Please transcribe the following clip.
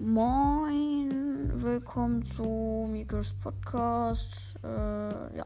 Moin, willkommen zu Mikros Podcast. Äh, ja.